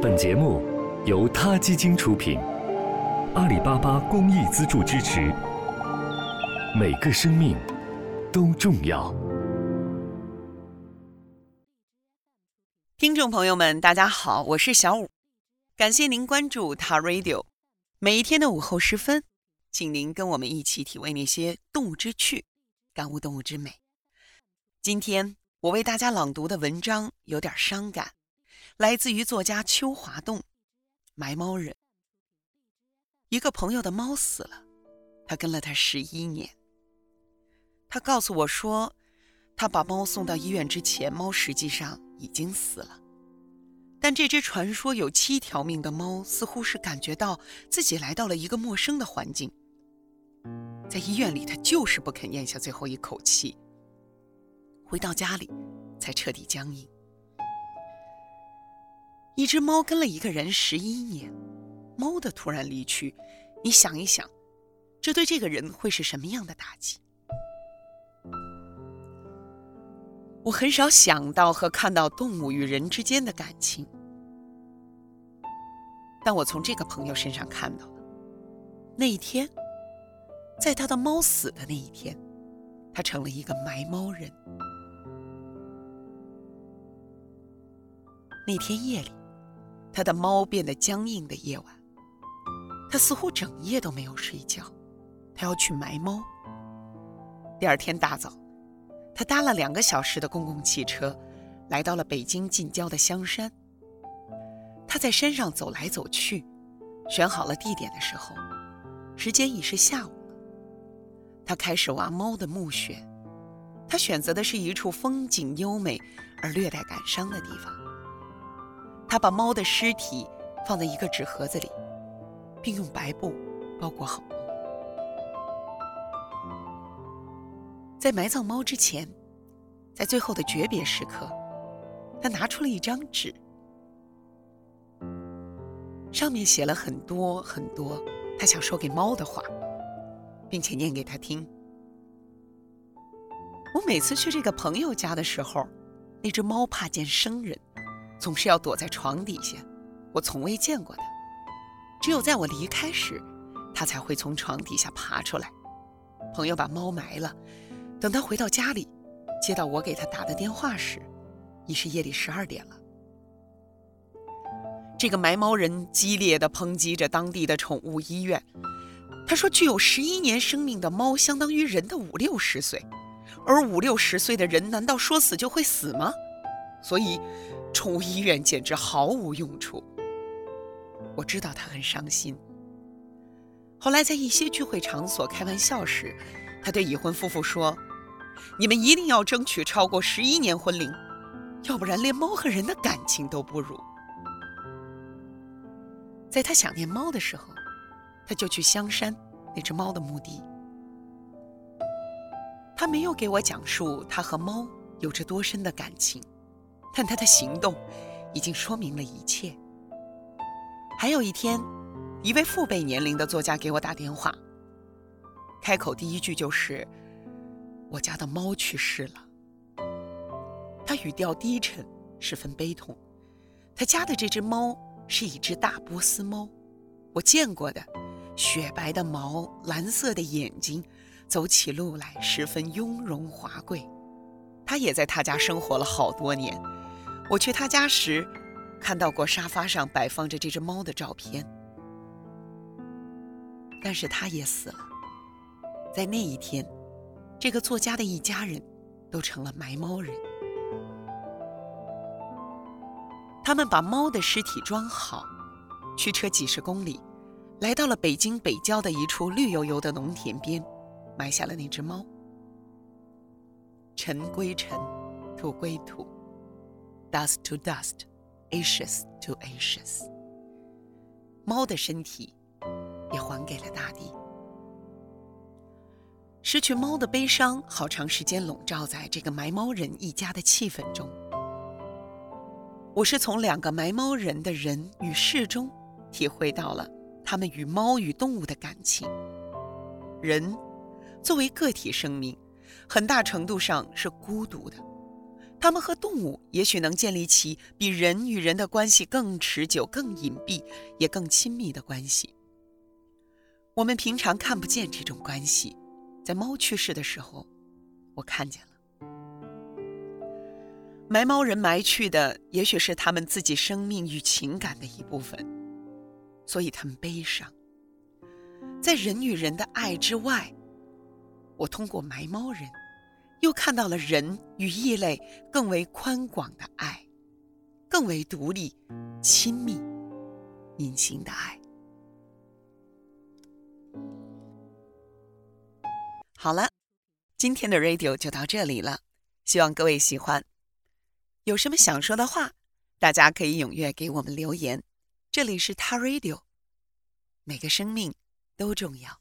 本节目由他基金出品，阿里巴巴公益资助支持。每个生命都重要。听众朋友们，大家好，我是小五，感谢您关注他 Radio。每一天的午后时分，请您跟我们一起体味那些动物之趣，感悟动物之美。今天我为大家朗读的文章有点伤感。来自于作家邱华栋，《埋猫人》。一个朋友的猫死了，他跟了他十一年。他告诉我说，他把猫送到医院之前，猫实际上已经死了。但这只传说有七条命的猫，似乎是感觉到自己来到了一个陌生的环境。在医院里，它就是不肯咽下最后一口气。回到家里，才彻底僵硬。一只猫跟了一个人十一年，猫的突然离去，你想一想，这对这个人会是什么样的打击？我很少想到和看到动物与人之间的感情，但我从这个朋友身上看到了，那一天，在他的猫死的那一天，他成了一个埋猫人。那天夜里。他的猫变得僵硬的夜晚，他似乎整夜都没有睡觉。他要去埋猫。第二天大早，他搭了两个小时的公共汽车，来到了北京近郊的香山。他在山上走来走去，选好了地点的时候，时间已是下午了。他开始挖猫的墓穴。他选择的是一处风景优美而略带感伤的地方。他把猫的尸体放在一个纸盒子里，并用白布包裹好。在埋葬猫之前，在最后的诀别时刻，他拿出了一张纸，上面写了很多很多他想说给猫的话，并且念给他听。我每次去这个朋友家的时候，那只猫怕见生人。总是要躲在床底下，我从未见过他。只有在我离开时，它才会从床底下爬出来。朋友把猫埋了，等他回到家里，接到我给他打的电话时，已是夜里十二点了。这个埋猫人激烈地抨击着当地的宠物医院。他说，具有十一年生命的猫相当于人的五六十岁，而五六十岁的人难道说死就会死吗？所以。宠物医院简直毫无用处。我知道他很伤心。后来在一些聚会场所开玩笑时，他对已婚夫妇说：“你们一定要争取超过十一年婚龄，要不然连猫和人的感情都不如。”在他想念猫的时候，他就去香山那只猫的墓地。他没有给我讲述他和猫有着多深的感情。但他的行动已经说明了一切。还有一天，一位父辈年龄的作家给我打电话，开口第一句就是：“我家的猫去世了。”他语调低沉，十分悲痛。他家的这只猫是一只大波斯猫，我见过的，雪白的毛，蓝色的眼睛，走起路来十分雍容华贵。他也在他家生活了好多年。我去他家时，看到过沙发上摆放着这只猫的照片。但是他也死了，在那一天，这个作家的一家人都成了埋猫人。他们把猫的尸体装好，驱车几十公里，来到了北京北郊的一处绿油油的农田边，埋下了那只猫。尘归尘，土归土。Dust to dust, ashes to ashes。猫的身体也还给了大地。失去猫的悲伤，好长时间笼罩在这个埋猫人一家的气氛中。我是从两个埋猫人的人与事中，体会到了他们与猫与动物的感情。人作为个体生命，很大程度上是孤独的。它们和动物也许能建立起比人与人的关系更持久、更隐蔽、也更亲密的关系。我们平常看不见这种关系，在猫去世的时候，我看见了。埋猫人埋去的，也许是他们自己生命与情感的一部分，所以他们悲伤。在人与人的爱之外，我通过埋猫人，又看到了人与异类更为宽广的爱，更为独立、亲密、隐形的爱。好了，今天的 radio 就到这里了，希望各位喜欢。有什么想说的话，大家可以踊跃给我们留言。这里是他 Radio，每个生命都重要。